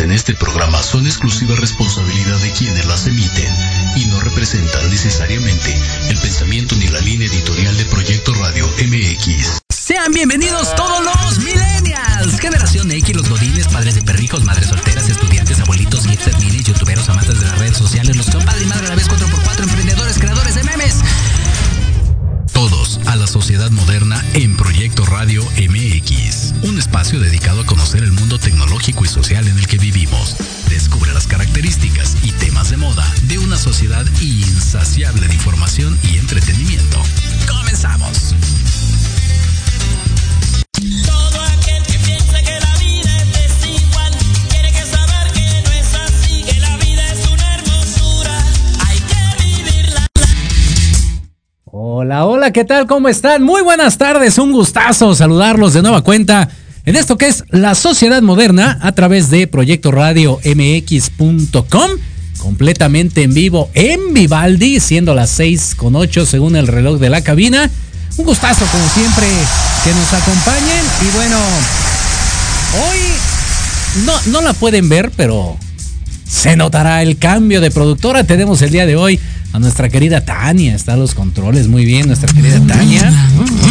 en este programa son exclusiva responsabilidad de quienes las emiten y no representan necesariamente el pensamiento ni la línea editorial de Proyecto Radio MX. Sean bienvenidos todos los millennials, generación X, los godines, padres de perrijos, madres solteras, estudiantes, abuelitos, hipsters, minis, youtuberos, amantes de las redes sociales, los compadres y madre a la vez 4x4, emprendedores, creadores de memes. Todos a la sociedad moderna en Proyecto Radio MX, espacio dedicado a conocer el mundo tecnológico y social en el que vivimos. Descubre las características y temas de moda de una sociedad insaciable de información y entretenimiento. Comenzamos. Hola, hola, ¿qué tal? ¿Cómo están? Muy buenas tardes, un gustazo saludarlos de nueva cuenta en esto que es la sociedad moderna a través de Proyecto Radio MX.com, completamente en vivo en Vivaldi, siendo las 6 con 8 según el reloj de la cabina. Un gustazo, como siempre, que nos acompañen. Y bueno, hoy no, no la pueden ver, pero se notará el cambio de productora. Tenemos el día de hoy a nuestra querida Tania, está a los controles, muy bien, nuestra querida Tania,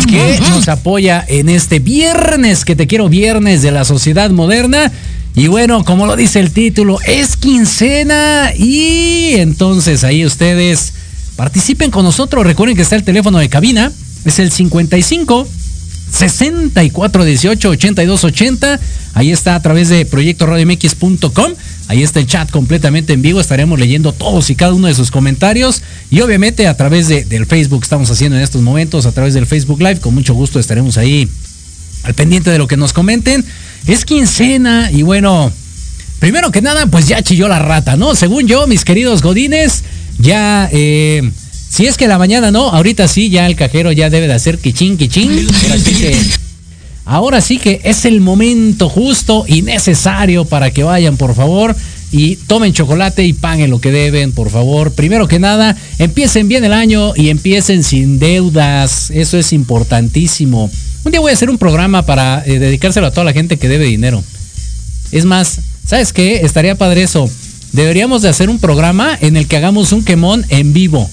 que nos apoya en este viernes, que te quiero viernes de la sociedad moderna. Y bueno, como lo dice el título, es quincena y entonces ahí ustedes participen con nosotros. Recuerden que está el teléfono de cabina, es el 55 64 18 82 80. Ahí está a través de proyectoradiomx.com. Ahí está el chat completamente en vivo. Estaremos leyendo todos y cada uno de sus comentarios. Y obviamente a través de, del Facebook estamos haciendo en estos momentos, a través del Facebook Live. Con mucho gusto estaremos ahí al pendiente de lo que nos comenten. Es quincena y bueno, primero que nada, pues ya chilló la rata, ¿no? Según yo, mis queridos godines, ya... Eh, si es que la mañana no, ahorita sí, ya el cajero ya debe de hacer quichín, quichín. Ahora sí que es el momento justo y necesario para que vayan, por favor, y tomen chocolate y paguen lo que deben, por favor. Primero que nada, empiecen bien el año y empiecen sin deudas. Eso es importantísimo. Un día voy a hacer un programa para eh, dedicárselo a toda la gente que debe dinero. Es más, ¿sabes qué? Estaría padre eso. Deberíamos de hacer un programa en el que hagamos un quemón en vivo.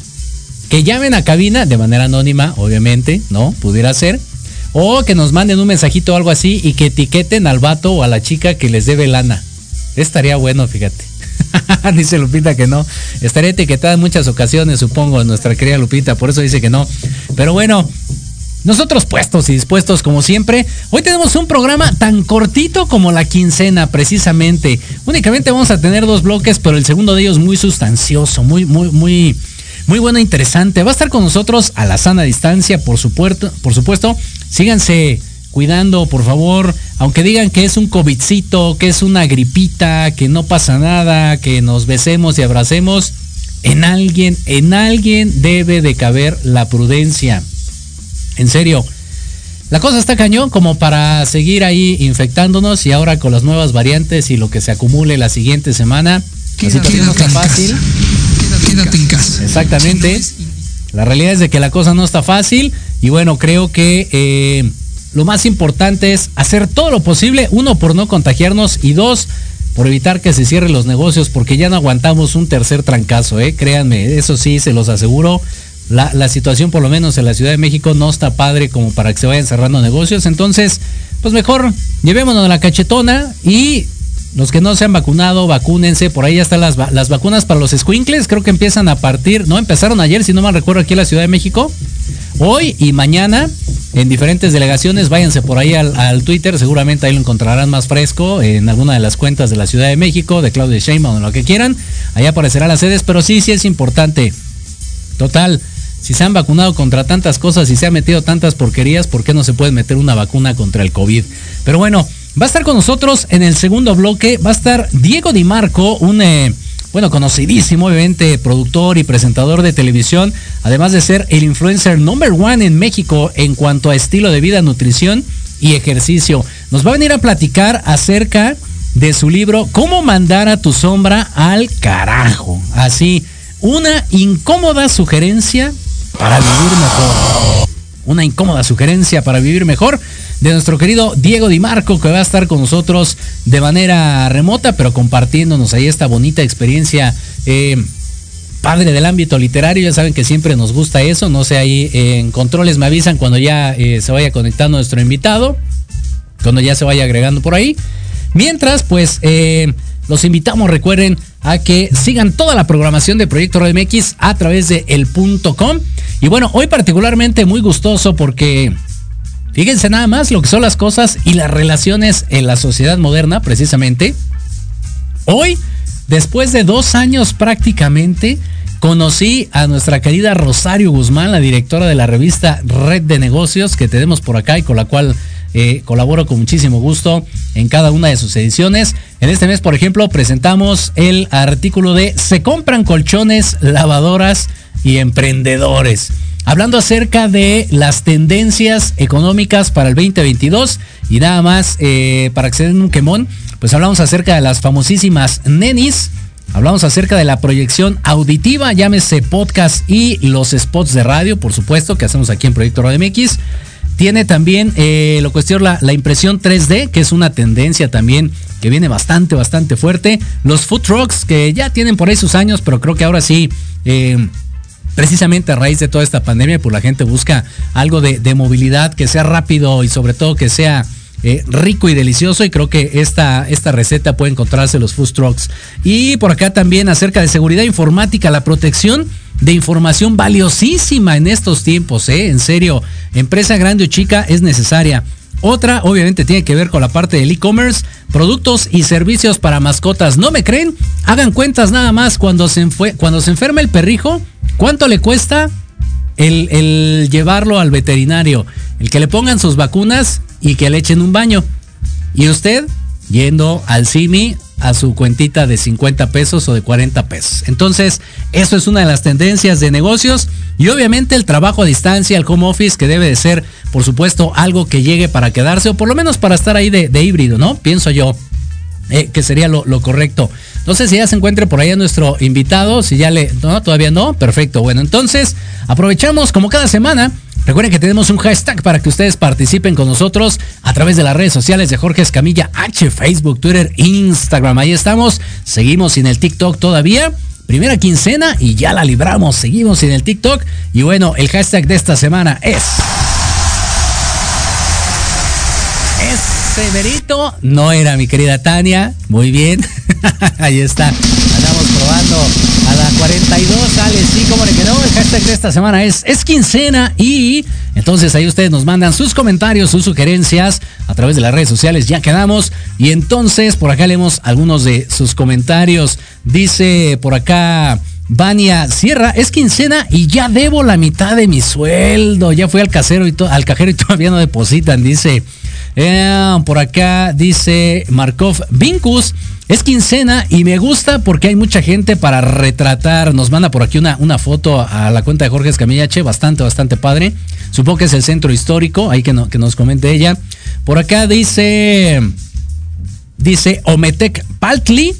Que llamen a cabina de manera anónima, obviamente, ¿no? Pudiera ser o que nos manden un mensajito o algo así y que etiqueten al vato o a la chica que les debe lana. Estaría bueno, fíjate. dice Lupita que no. Estaría etiquetada en muchas ocasiones, supongo, nuestra querida Lupita, por eso dice que no. Pero bueno, nosotros puestos y dispuestos como siempre. Hoy tenemos un programa tan cortito como la quincena, precisamente. Únicamente vamos a tener dos bloques, pero el segundo de ellos muy sustancioso, muy, muy, muy muy bueno, interesante. Va a estar con nosotros a la sana distancia, por supuesto. Por supuesto. Síganse cuidando, por favor. Aunque digan que es un COVIDcito, que es una gripita, que no pasa nada, que nos besemos y abracemos. En alguien, en alguien debe de caber la prudencia. En serio. La cosa está cañón como para seguir ahí infectándonos y ahora con las nuevas variantes y lo que se acumule la siguiente semana. Situación no está fácil quédate en casa. Exactamente. La realidad es de que la cosa no está fácil y bueno, creo que eh, lo más importante es hacer todo lo posible, uno, por no contagiarnos y dos, por evitar que se cierren los negocios porque ya no aguantamos un tercer trancazo, ¿eh? créanme, eso sí, se los aseguro. La, la situación, por lo menos en la Ciudad de México, no está padre como para que se vayan cerrando negocios. Entonces, pues mejor llevémonos la cachetona y los que no se han vacunado, vacúnense. Por ahí ya están las, las vacunas para los squinkles. Creo que empiezan a partir, no empezaron ayer, si no mal recuerdo, aquí en la Ciudad de México. Hoy y mañana en diferentes delegaciones. Váyanse por ahí al, Twitter, seguramente ahí lo encontrarán más fresco en alguna de las cuentas de la Ciudad de México, de Claudia Sheinbaum o lo que quieran. Ahí aparecerán las sedes, pero sí, sí es importante. Total, si se han vacunado contra tantas cosas y se han metido tantas porquerías, ¿por qué no se puede meter una vacuna contra el COVID? Pero bueno, Va a estar con nosotros en el segundo bloque, va a estar Diego Di Marco, un eh, bueno, conocidísimo, obviamente, productor y presentador de televisión, además de ser el influencer number one en México en cuanto a estilo de vida, nutrición y ejercicio. Nos va a venir a platicar acerca de su libro Cómo mandar a tu sombra al carajo. Así, una incómoda sugerencia para vivir mejor. Una incómoda sugerencia para vivir mejor. De nuestro querido Diego Di Marco, que va a estar con nosotros de manera remota, pero compartiéndonos ahí esta bonita experiencia. Eh, padre del ámbito literario, ya saben que siempre nos gusta eso, no sé, ahí en controles me avisan cuando ya eh, se vaya conectando nuestro invitado, cuando ya se vaya agregando por ahí. Mientras, pues, eh, los invitamos, recuerden, a que sigan toda la programación de Proyecto Radio MX a través de el.com. Y bueno, hoy particularmente muy gustoso porque fíjense nada más lo que son las cosas y las relaciones en la sociedad moderna, precisamente. Hoy, después de dos años prácticamente, conocí a nuestra querida Rosario Guzmán, la directora de la revista Red de Negocios que tenemos por acá y con la cual eh, colaboro con muchísimo gusto en cada una de sus ediciones. En este mes, por ejemplo, presentamos el artículo de Se compran colchones, lavadoras y emprendedores. Hablando acerca de las tendencias económicas para el 2022 y nada más eh, para acceder en un quemón, pues hablamos acerca de las famosísimas nenis. Hablamos acerca de la proyección auditiva, llámese podcast y los spots de radio, por supuesto, que hacemos aquí en Proyecto Radio MX. Tiene también eh, lo cuestión la, la, impresión 3D, que es una tendencia también que viene bastante, bastante fuerte. Los food trucks, que ya tienen por ahí sus años, pero creo que ahora sí, eh, precisamente a raíz de toda esta pandemia, pues la gente busca algo de, movilidad que sea rápido y sobre todo que sea eh, rico y delicioso y creo que esta, esta receta puede encontrarse en los food trucks. Y por acá también acerca de seguridad informática, la protección de información valiosísima en estos tiempos, ¿eh? En serio, empresa grande o chica es necesaria. Otra, obviamente, tiene que ver con la parte del e-commerce, productos y servicios para mascotas. ¿No me creen? Hagan cuentas nada más cuando se, cuando se enferma el perrijo. ¿Cuánto le cuesta el, el llevarlo al veterinario? El que le pongan sus vacunas y que le echen un baño. Y usted yendo al CIMI a su cuentita de 50 pesos o de 40 pesos. Entonces, eso es una de las tendencias de negocios y obviamente el trabajo a distancia, el home office, que debe de ser, por supuesto, algo que llegue para quedarse o por lo menos para estar ahí de, híbrido, ¿no? Pienso yo. Eh, que sería lo, correcto. No sé si ya se encuentre por ahí nuestro invitado, si ya le... No, todavía no. Perfecto. Bueno, entonces aprovechamos como cada semana Recuerden que tenemos un hashtag para que ustedes participen con nosotros a través de las redes sociales de Jorge Escamilla H, Facebook, Twitter, Instagram. Ahí estamos. Seguimos sin el TikTok todavía. Primera quincena y ya la libramos. Seguimos sin el TikTok. Y bueno, el hashtag de esta semana es... Ese verito no era mi querida Tania. Muy bien. Ahí está. Andamos probando 42. Sale, sí, como le quedó. El hashtag de esta semana es, es quincena. Y entonces ahí ustedes nos mandan sus comentarios, sus sugerencias a través de las redes sociales. Ya quedamos. Y entonces por acá leemos algunos de sus comentarios. Dice por acá. Vania Sierra, es quincena y ya debo la mitad de mi sueldo. Ya fui al casero y al cajero y todavía no depositan, dice. Eh, por acá dice Markov Vincus. Es quincena y me gusta porque hay mucha gente para retratar. Nos manda por aquí una, una foto a la cuenta de Jorge Escamillache, bastante, bastante padre. Supongo que es el centro histórico, ahí que, que nos comente ella. Por acá dice, dice Ometec Paltli.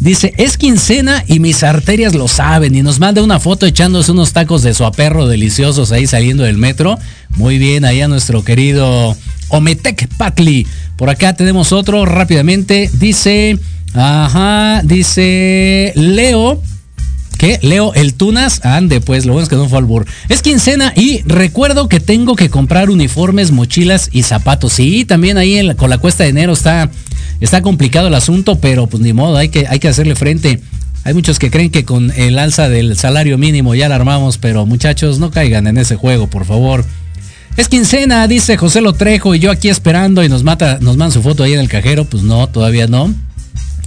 Dice, es quincena y mis arterias lo saben. Y nos manda una foto echándose unos tacos de su aperro deliciosos ahí saliendo del metro. Muy bien, ahí a nuestro querido Ometec Patli. Por acá tenemos otro rápidamente. Dice, ajá, dice Leo. ¿Qué? Leo el Tunas. Ande, pues, lo bueno es que no fue al bur. Es quincena y recuerdo que tengo que comprar uniformes, mochilas y zapatos. Sí, también ahí con la cuesta de enero está, está complicado el asunto, pero pues ni modo, hay que, hay que hacerle frente. Hay muchos que creen que con el alza del salario mínimo ya la armamos, pero muchachos, no caigan en ese juego, por favor. Es quincena, dice José Lotrejo, y yo aquí esperando y nos mata, nos manda su foto ahí en el cajero. Pues no, todavía no.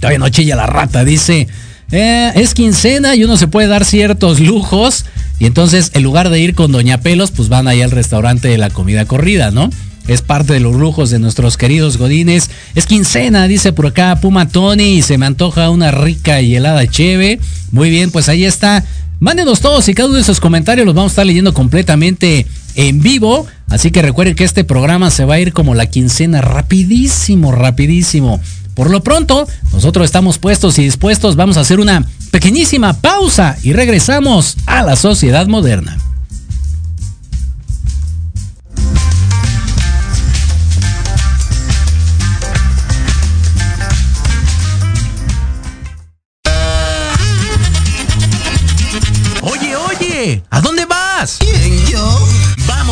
Todavía no chilla la rata, dice. Eh, es quincena y uno se puede dar ciertos lujos. Y entonces, en lugar de ir con Doña Pelos, pues van ahí al restaurante de la comida corrida, ¿no? Es parte de los lujos de nuestros queridos godines. Es quincena, dice por acá Puma Tony, se me antoja una rica y helada cheve. Muy bien, pues ahí está. Mándenos todos y cada uno de esos comentarios los vamos a estar leyendo completamente en vivo. Así que recuerden que este programa se va a ir como la quincena rapidísimo, rapidísimo. Por lo pronto, nosotros estamos puestos y dispuestos. Vamos a hacer una pequeñísima pausa y regresamos a la sociedad moderna.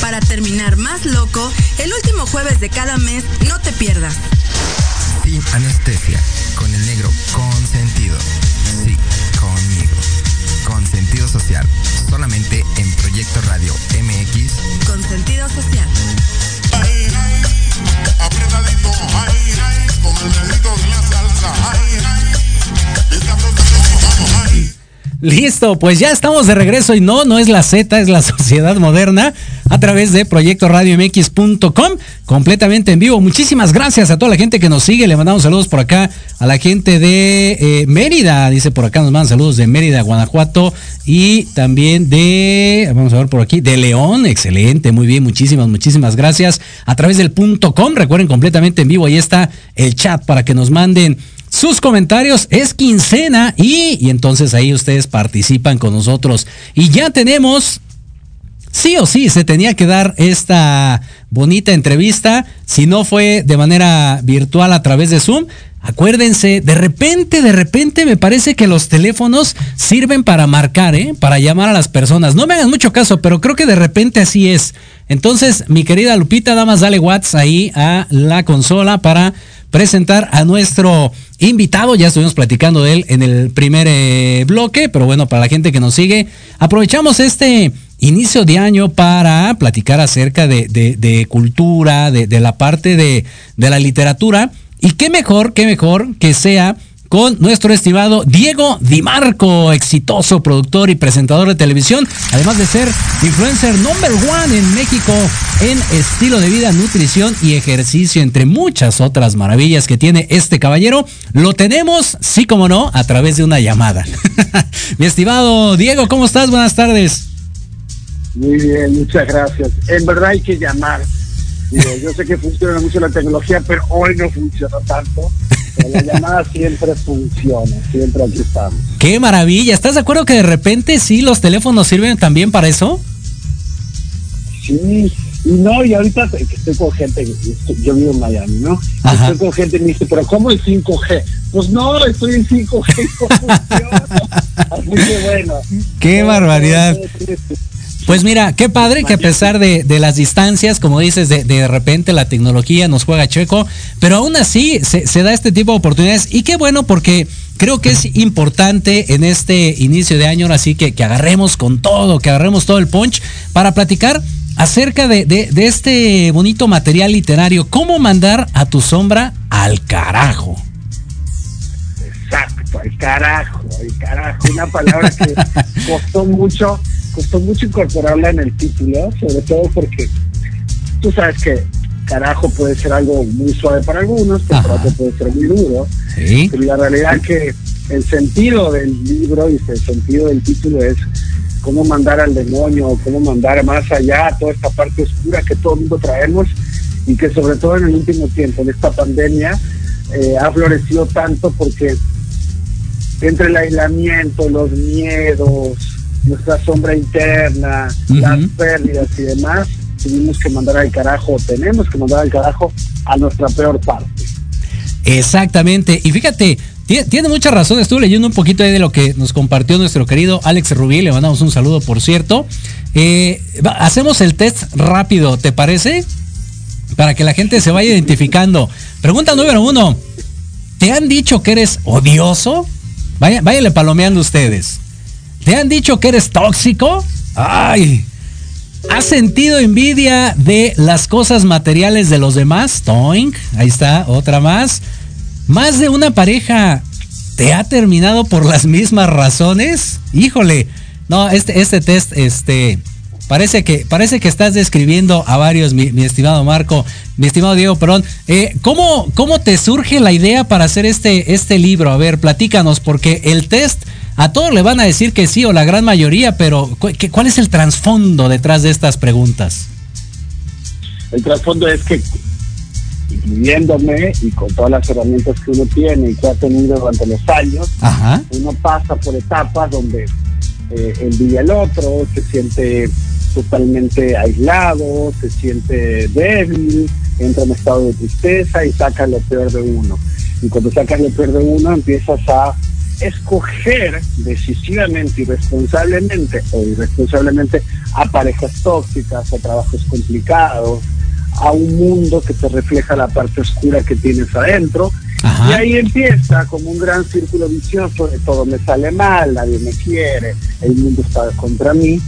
Para terminar más loco, el último jueves de cada mes no te pierdas. Sin anestesia, con el negro consentido. Sí, conmigo. Con sentido social, solamente en Proyecto Radio MX. Con sentido social. Listo, pues ya estamos de regreso y no, no es la Z, es la sociedad moderna a través de proyectoradiomx.com, completamente en vivo. Muchísimas gracias a toda la gente que nos sigue. Le mandamos saludos por acá a la gente de eh, Mérida, dice por acá, nos mandan saludos de Mérida, Guanajuato y también de, vamos a ver por aquí, de León. Excelente, muy bien, muchísimas, muchísimas gracias. A través del punto com, recuerden completamente en vivo, ahí está el chat para que nos manden sus comentarios. Es quincena y, y entonces ahí ustedes participan con nosotros. Y ya tenemos sí o sí se tenía que dar esta bonita entrevista, si no fue de manera virtual a través de Zoom. Acuérdense, de repente, de repente me parece que los teléfonos sirven para marcar, ¿eh? para llamar a las personas. No me hagan mucho caso, pero creo que de repente así es. Entonces, mi querida Lupita, damas, dale Watts ahí a la consola para presentar a nuestro invitado. Ya estuvimos platicando de él en el primer eh, bloque, pero bueno, para la gente que nos sigue, aprovechamos este inicio de año para platicar acerca de, cultura, de, de, la parte de, de la literatura. Y qué mejor, qué mejor que sea con nuestro estimado Diego Di Marco, exitoso productor y presentador de televisión, además de ser influencer number one en México en estilo de vida, nutrición y ejercicio, entre muchas otras maravillas que tiene este caballero. Lo tenemos, sí como no, a través de una llamada. Mi estimado Diego, ¿cómo estás? Buenas tardes. Muy bien, muchas gracias. En verdad hay que llamar. yo sé que funciona mucho la tecnología, pero hoy no funciona tanto. La llamada siempre funciona, siempre aquí estamos. Qué maravilla. ¿Estás de acuerdo que de repente sí los teléfonos sirven también para eso? Sí, y no, y ahorita estoy con gente, yo vivo en Miami, ¿no? Ajá. Estoy con gente y me dice, pero ¿cómo el 5G? Pues no, estoy en 5G y no funciona. Así que bueno. Qué barbaridad. Pues mira, qué padre que a pesar de, de las distancias, como dices, de, de, repente la tecnología nos juega checo, pero aún así se, se, da este tipo de oportunidades. Y qué bueno porque creo que es importante en este inicio de año, así que, que agarremos con todo, que agarremos todo el punch para platicar acerca de, de, de este bonito material literario, cómo mandar a tu sombra al carajo. Exacto, al carajo, al carajo, una palabra que costó mucho costó mucho incorporarla en el título, sobre todo porque tú sabes que carajo puede ser algo muy suave para algunos, pero para otros puede ser muy duro. ¿Sí? Pero la realidad es que el sentido del libro y el sentido del título es cómo mandar al demonio, cómo mandar más allá toda esta parte oscura que todo el mundo traemos y que sobre todo en el último tiempo, en esta pandemia, eh, ha florecido tanto porque entre el aislamiento, los miedos, nuestra sombra interna, uh -huh. las pérdidas y demás, tuvimos que mandar al carajo, tenemos que mandar al carajo a nuestra peor parte. Exactamente, y fíjate, tiene mucha razón, estuve leyendo un poquito de lo que nos compartió nuestro querido Alex Rubí, le mandamos un saludo por cierto. Eh, hacemos el test rápido, ¿te parece? Para que la gente se vaya identificando. Pregunta número uno, ¿te han dicho que eres odioso? Vaya, váyanle palomeando ustedes. ¿Te han dicho que eres tóxico? ¡Ay! ¿Has sentido envidia de las cosas materiales de los demás? Toink, ahí está, otra más. ¿Más de una pareja te ha terminado por las mismas razones? Híjole, no, este, este test, este, parece que, parece que estás describiendo a varios, mi, estimado Marco, mi estimado Diego, perdón. Eh, ¿cómo, ¿Cómo te surge la idea para hacer este, este libro? A ver, platícanos, porque el test a todos le van a decir que sí o la gran mayoría, pero ¿cuál es el trasfondo detrás de estas preguntas? El trasfondo es que, incluyéndome y con todas las herramientas que uno tiene y que ha tenido durante los años, Ajá. uno pasa por etapas donde eh, envidia al otro, se siente totalmente aislado, se siente débil, entra en estado de tristeza y saca lo peor de uno. Y cuando sacas lo peor de uno empiezas a escoger decisivamente y responsablemente o irresponsablemente a parejas tóxicas, a trabajos complicados, a un mundo que te refleja la parte oscura que tienes adentro. Y ahí empieza como un gran círculo vicioso de todo me sale mal, nadie me quiere, el mundo está contra mí.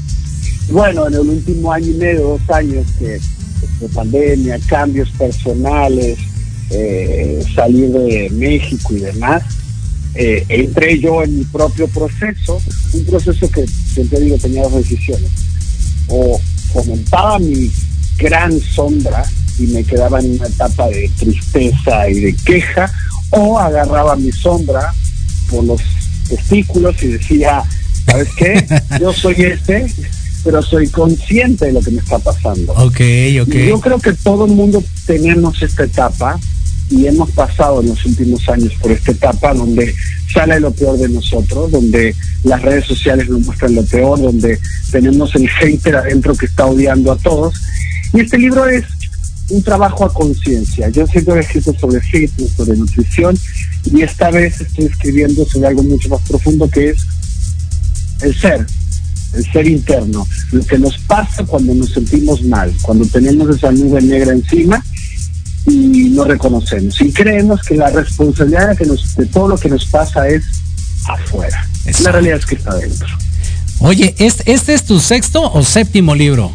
Bueno, en el último año y medio, dos años que de pandemia, cambios personales, eh, salir de México y demás, eh, entré yo en mi propio proceso, un proceso que siempre digo tenía dos decisiones. O fomentaba mi gran sombra y me quedaba en una etapa de tristeza y de queja, o agarraba mi sombra por los testículos y decía, ¿sabes qué? Yo soy este, pero soy consciente de lo que me está pasando. Ok, ok. yo creo que todo el mundo tenemos esta etapa y hemos pasado en los últimos años por esta etapa donde sale lo peor de nosotros, donde las redes sociales nos muestran lo peor, donde tenemos el hater adentro que está odiando a todos. Y este libro es un trabajo a conciencia. Yo siempre he escrito sobre fitness, sobre nutrición, y esta vez estoy escribiendo sobre algo mucho más profundo que es el ser, el ser interno, lo que nos pasa cuando nos sentimos mal, cuando tenemos esa nube negra encima no reconocemos. Y creemos que la responsabilidad de, que nos, de todo lo que nos pasa es afuera. La realidad es que está dentro. Oye, ¿este, ¿este es tu sexto o séptimo libro?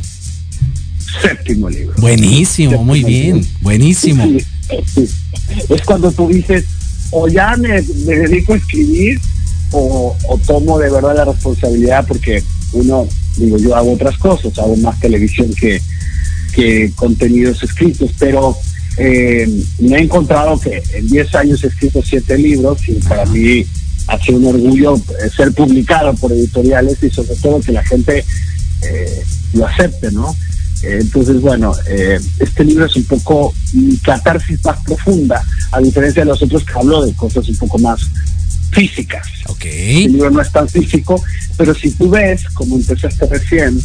Séptimo libro. Buenísimo, muy bien, buenísimo. Es cuando tú dices, o ya me, dedico a escribir o, o, tomo de verdad la responsabilidad porque uno, digo, yo hago otras cosas, hago más televisión que, que contenidos escritos, pero eh, me he encontrado que en 10 años he escrito 7 libros y para mí ha sido un orgullo eh, ser publicado por editoriales y sobre todo que la gente eh, lo acepte, ¿no? entonces, bueno, este libro es un poco mi catarsis más profunda, a diferencia de los otros que hablo de cosas un poco más físicas. Okay. El libro no es tan físico, pero si tú ves, como empezaste recién,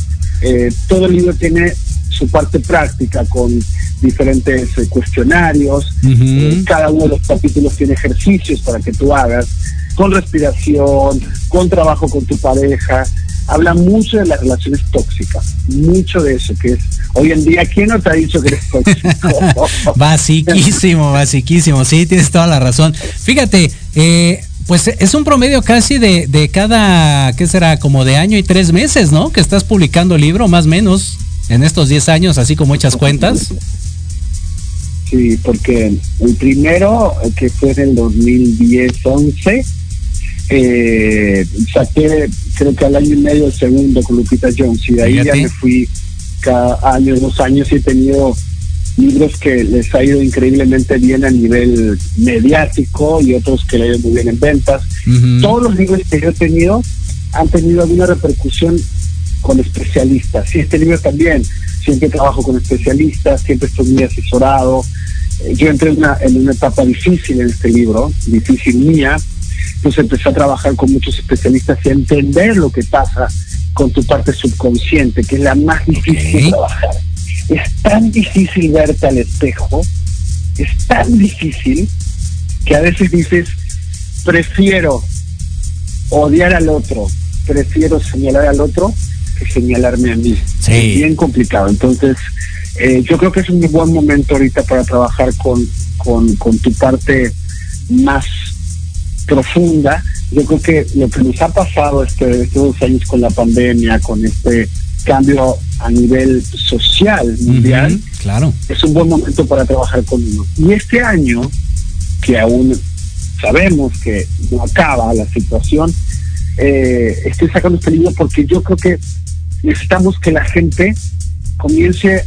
todo el libro tiene su parte práctica con diferentes eh, cuestionarios. Eh, cada uno de los capítulos tiene ejercicios para que tú hagas, con respiración, con trabajo con tu pareja. Habla mucho de las relaciones tóxicas, mucho de eso, que es hoy en día, ¿quién no te ha dicho que eres tóxico? basiquísimo, basiquísimo, sí, tienes toda la razón. Fíjate, eh, pues es un promedio casi de, de cada, ¿qué será? Como de año y tres meses, ¿no? Que estás publicando el libro, más o menos en estos 10 años, así como echas cuentas? Sí, porque el primero, que fue en el 2010-11, eh, saqué creo que al año y medio el segundo con Lupita Jones y de ahí ya me fui cada año, dos años y he tenido libros que les ha ido increíblemente bien a nivel mediático y otros que le ha ido muy bien en ventas. Todos los libros que yo he tenido han tenido alguna repercusión con especialistas. Y este libro también, siempre trabajo con especialistas, siempre estoy muy asesorado. Eh, yo entré en una, en una etapa difícil en este libro, difícil mía, entonces empecé a trabajar con muchos especialistas y a entender lo que pasa con tu parte subconsciente, que es la más difícil de trabajar. Es tan difícil verte al espejo, es tan difícil que a veces dices, prefiero odiar al otro, prefiero señalar al otro señalarme a mí. Es bien complicado. Entonces, eh, yo creo que es un buen momento ahorita para trabajar con, con, tu parte más profunda. Yo creo que lo que nos ha pasado este, estos dos años con la pandemia, con este cambio a nivel social mundial, claro. es un buen momento para trabajar con uno. Y este año, que aún sabemos que no acaba la situación, eh, estoy sacando este libro porque yo creo que necesitamos que la gente comience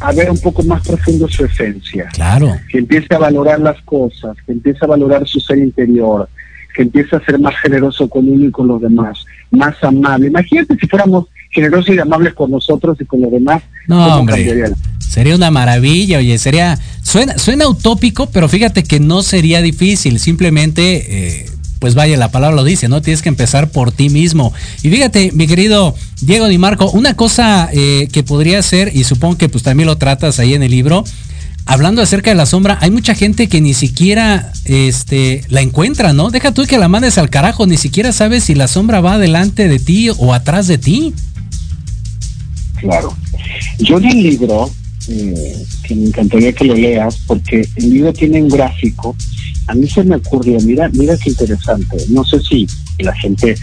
a ver un poco más profundo su esencia. Claro. Que empiece a valorar las cosas, que empiece a valorar su ser interior, que empiece a ser más generoso con uno y con los demás, más amable. Imagínate si fuéramos generosos y amables con nosotros y con los demás. No, hombre. Sería una maravilla, oye, sería, suena, suena utópico, pero fíjate que no sería difícil, simplemente eh, pues vaya, la palabra lo dice, ¿no? Tienes que empezar por ti mismo. Y fíjate, mi querido Diego Di Marco, una cosa eh, que podría ser, y supongo que pues también lo tratas ahí en el libro, hablando acerca de la sombra, hay mucha gente que ni siquiera este, la encuentra, ¿no? Deja tú que la mandes al carajo, ni siquiera sabes si la sombra va delante de ti o atrás de ti. Claro. Yo en el libro, eh, que me encantaría que lo leas, porque el libro tiene un gráfico, a mí se me ocurrió, mira, mira qué interesante, no sé si la gente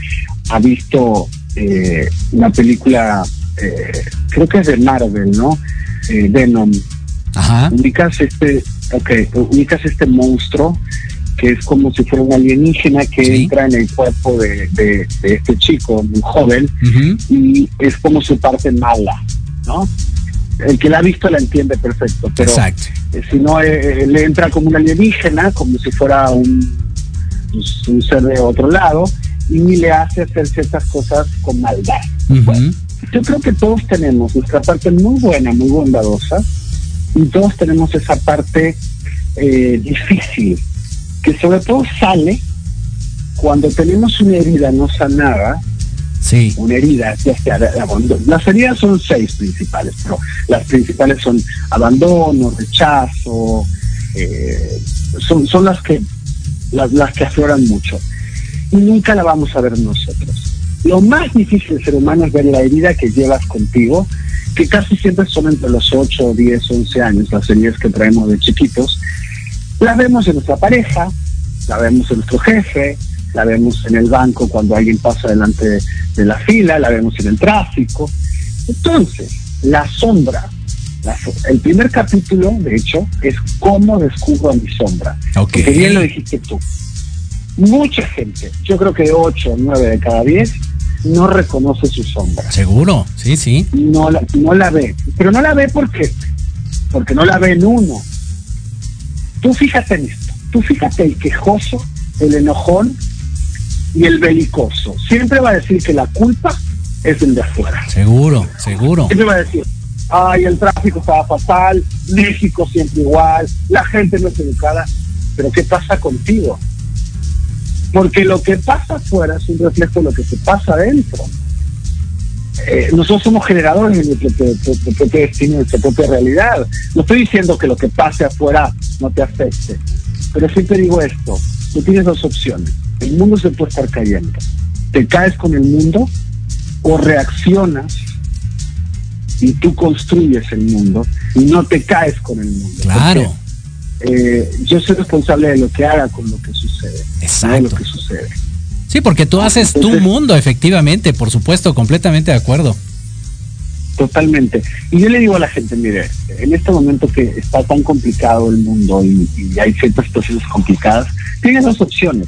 ha visto eh, una película, eh, creo que es de Marvel, ¿no? Eh, Venom. Ajá. Ubicas este, okay, ubicas este monstruo que es como si fuera un alienígena que Sí. entra en el cuerpo de, de- de este chico, muy joven, y es como su parte mala, ¿no? El que la ha visto la entiende perfecto, pero Exacto. Eh, si no eh, eh, le entra como un alienígena, como si fuera un, pues, un ser de otro lado, y le hace hacer ciertas cosas con maldad. Yo creo que todos tenemos nuestra parte muy buena, muy bondadosa, y todos tenemos esa parte eh, difícil, que sobre todo sale cuando tenemos una herida no sanada, Una herida. Las heridas son seis principales, pero las principales son abandono, rechazo, eh, son, son las que las, las que afloran mucho. Y nunca la vamos a ver nosotros. Lo más difícil del ser humano es ver la herida que llevas contigo, que casi siempre son entre los 8, 10, 11 años, las heridas que traemos de chiquitos. La vemos en nuestra pareja, la vemos en nuestro jefe, la vemos en el banco cuando alguien pasa delante de, de la fila, la vemos en el tráfico. Entonces, la sombra, el primer capítulo, de hecho, es cómo descubro a mi sombra. Ok. Porque bien lo dijiste tú. Mucha gente, yo creo que 8 o 9 de cada 10, no reconoce su sombra Seguro. Sí, sí. no la, no la ve. Pero no la ve porque, porque no la ve en uno. Tú fíjate en esto. Tú fíjate el quejoso, el enojón y el belicoso. Siempre va a decir que la culpa es del de afuera. Seguro. Seguro. Siempre va a decir, ay, el tráfico estaba fatal, México siempre igual, la gente no es educada. Pero ¿qué pasa contigo? Porque lo que pasa afuera es un reflejo de lo que se pasa adentro. Eh, nosotros somos generadores de nuestro propio- nuestro propio destino, de nuestra propia realidad. No estoy diciendo que lo que pase afuera no te afecte, pero siempre digo esto, tú tienes dos opciones. El mundo se puede estar cayendo. Te caes con el mundo o reaccionas y tú construyes el mundo y no te caes con el mundo. Claro. Porque, eh, yo soy responsable de lo que haga con lo que sucede. No de Exacto. lo que sucede. Sí, porque tú haces tu mundo, efectivamente, por supuesto, completamente de acuerdo. Totalmente. Y yo le digo a la gente, mire, en este momento que está tan complicado el mundo y, y hay ciertas situaciones complicadas, tienes dos opciones.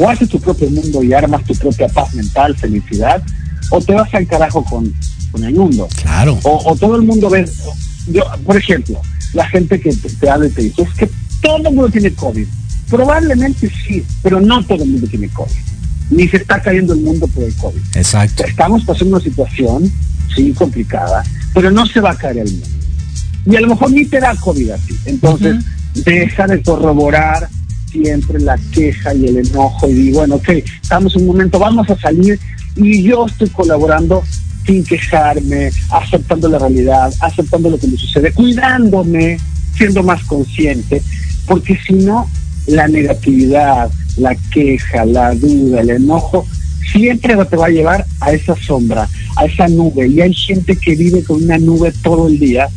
O haces tu propio mundo y armas tu propia paz mental, felicidad, o te vas al carajo con, con el mundo. Claro. O, o todo el mundo ve, yo, por ejemplo, la gente que te, te habla y te dice, es que todo el mundo tiene COVID. Probablemente sí, pero no todo el mundo tiene COVID. Ni se está cayendo el mundo por el COVID. Exacto. Estamos pasando una situación, sí, complicada, pero no se va a caer el mundo. Y a lo mejor ni te da COVID a ti. Entonces, deja de corroborar siempre la queja y el enojo y di, bueno, ok, estamos un momento, vamos a salir y yo estoy colaborando sin quejarme, aceptando la realidad, aceptando lo que me sucede, cuidándome, siendo más consciente, porque si no, la negatividad, la queja, la duda, el enojo, siempre te va a llevar a esa sombra, a esa nube. Y hay gente que vive con una nube todo el día.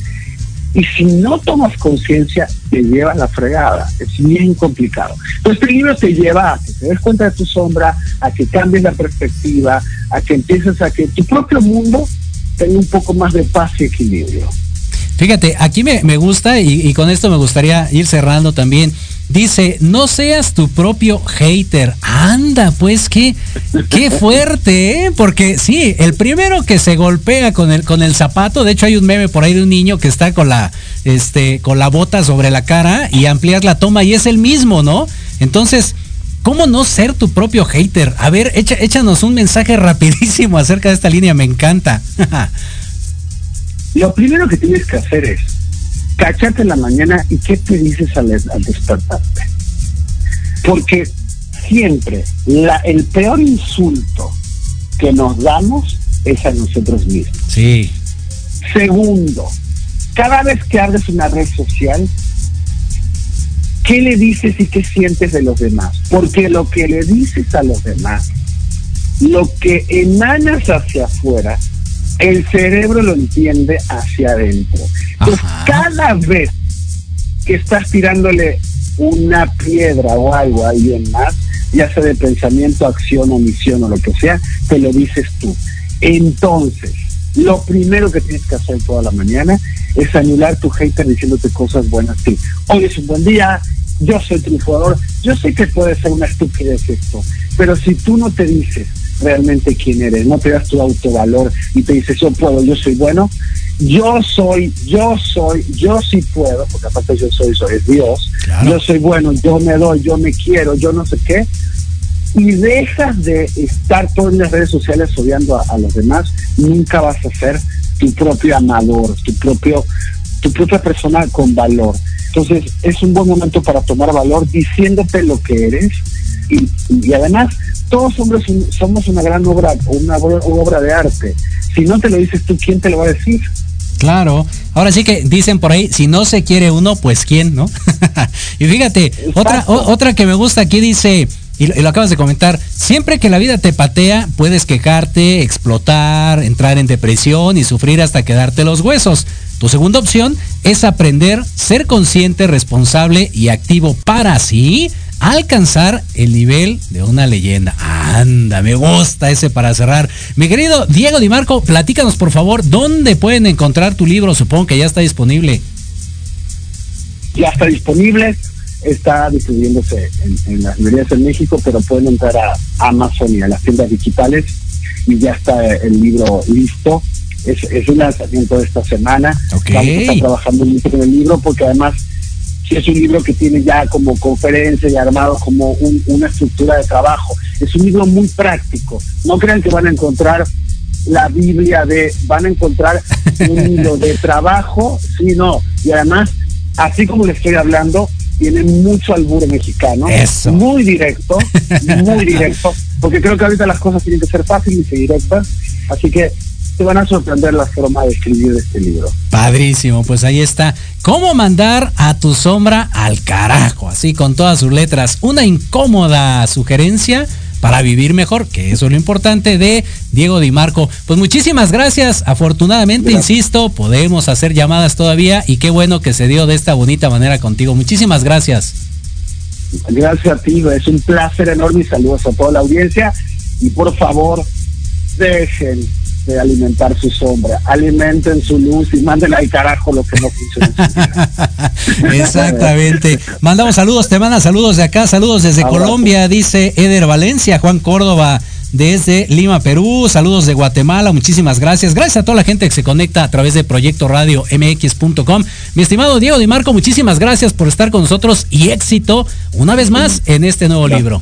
Y si no tomas conciencia, te lleva a la fregada. Es bien complicado. Entonces, este libro te lleva a que te des cuenta de tu sombra, a que cambies la perspectiva, a que empieces a que tu propio mundo tenga un poco más de paz y equilibrio. Fíjate, aquí me, me gusta y, y con esto me gustaría ir cerrando también. Dice, no seas tu propio hater. Anda, pues qué, qué fuerte, ¿eh? Porque sí, el primero que se golpea con el, con el zapato, de hecho hay un meme por ahí de un niño que está con la, este, con la bota sobre la cara y amplias la toma y es el mismo, ¿no? Entonces, ¿cómo no ser tu propio hater? A ver, echa, échanos un mensaje rapidísimo acerca de esta línea, me encanta. Lo primero que tienes que hacer es cacharte en la mañana y qué te dices al, al despertarte. Porque siempre la, el peor insulto que nos damos es a nosotros mismos. sí, Segundo, cada vez que abres una red social, ¿qué le dices y qué sientes de los demás? Porque lo que le dices a los demás, lo que emanas hacia afuera, el cerebro lo entiende hacia adentro. Entonces, cada vez que estás tirándole una piedra o algo a alguien más, ya sea de pensamiento, acción, omisión o lo que sea, te lo dices tú. Entonces, lo primero que tienes que hacer toda la mañana es anular tu hater diciéndote cosas buenas. Sí, hoy es un buen día, yo soy triunfador, yo sé que puede ser una estupidez esto, pero si tú no te dices realmente quién eres, no te das tu autovalor y te dices yo puedo, yo soy bueno, yo soy, yo soy, yo sí puedo, porque aparte yo soy, soy Dios, yo soy bueno, yo me doy, yo me quiero, yo no sé qué, y dejas de estar todas las redes sociales odiando a, los demás, nunca vas a ser tu propio amador, tu propio, tu propia persona con valor. Entonces es un buen momento para tomar valor diciéndote lo que eres y, y además todos hombres somos una gran obra, una obra de arte. Si no te lo dices tú, ¿quién te lo va a decir? Claro. Ahora sí que dicen por ahí, si no se quiere uno, pues quién, ¿no? y fíjate, otra, otra que me gusta aquí dice, y lo, acabas de comentar, siempre que la vida te patea, puedes quejarte, explotar, entrar en depresión y sufrir hasta quedarte los huesos. Tu segunda opción es aprender, ser consciente, responsable y activo para así alcanzar el nivel de una leyenda. Anda, me gusta ese para cerrar. Mi querido Diego Di Marco, platícanos por favor, ¿dónde pueden encontrar tu libro? Supongo que ya está disponible. Ya está disponible está distribuyéndose en, las librerías en México, pero pueden entrar a Amazon y a las tiendas digitales y ya está el libro listo. Es, es un lanzamiento de esta semana. Vamos a estar trabajando mucho con el libro porque además es un libro que tiene ya como conferencia y armado como una estructura de trabajo. Es un libro muy práctico. No crean que van a encontrar la Biblia de, van a encontrar un libro de trabajo, sí, no. Y además, así como le estoy hablando, tiene mucho albur mexicano, muy directo, muy directo, porque creo que ahorita las cosas tienen que ser fáciles y directas, así que te van a sorprender la forma de escribir este libro. Padrísimo, pues ahí está. ¿Cómo mandar a tu sombra al carajo? Así con todas sus letras. Una incómoda sugerencia para vivir mejor, que eso es lo importante de Diego Di Marco. Pues muchísimas gracias. Afortunadamente, insisto, podemos hacer llamadas todavía y qué bueno que se dio de esta bonita manera contigo. Muchísimas gracias. Gracias a ti, es un placer enorme y saludos a toda la audiencia. Y por favor, dejen de alimentar su sombra, alimenten su luz y manden al carajo lo que no funciona. Exactamente. Mandamos saludos, te manda saludos de acá, saludos desde Colombia, dice Eder Valencia, Juan Córdoba desde Lima, Perú, saludos de Guatemala, muchísimas gracias. Gracias a toda la gente que se conecta a través de Proyecto Radio MX.com. Mi estimado Diego Di Marco, muchísimas gracias por estar con nosotros y éxito una vez más en este nuevo libro.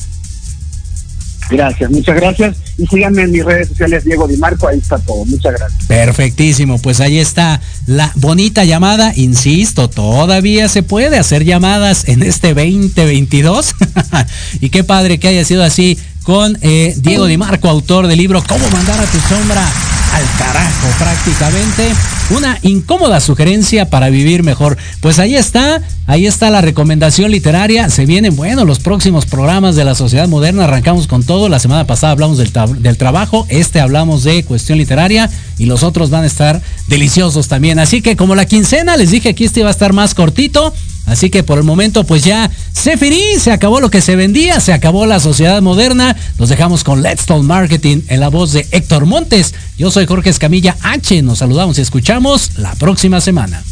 Gracias, muchas gracias. Y síganme en mis redes sociales, Diego Di Marco, ahí está todo. Muchas gracias. Perfectísimo, pues ahí está la bonita llamada. Insisto, todavía se puede hacer llamadas en este 2022. y qué padre que haya sido así con eh, Diego Di Marco, autor del libro Cómo mandar a tu sombra al carajo prácticamente. Una incómoda sugerencia para vivir mejor. Pues ahí está, ahí está la recomendación literaria. Se vienen, bueno, los próximos programas de la sociedad moderna. Arrancamos con todo. La semana pasada hablamos del, trabajo, este hablamos de cuestión literaria y los otros van a estar deliciosos también. Así que como la quincena, les dije que este iba a estar más cortito. Así que por el momento pues ya se finí, se acabó lo que se vendía, se acabó la sociedad moderna. Nos dejamos con Let's Talk Marketing en la voz de Héctor Montes. Yo soy Jorge Escamilla H. Nos saludamos y escuchamos la próxima semana.